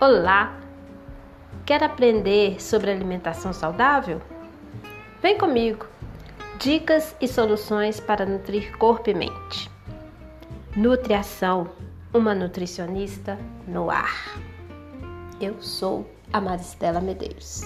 Olá! Quer aprender sobre alimentação saudável? Vem comigo! Dicas e soluções para nutrir corpo e mente. Nutriação, uma nutricionista no ar. Eu sou a Maristela Medeiros.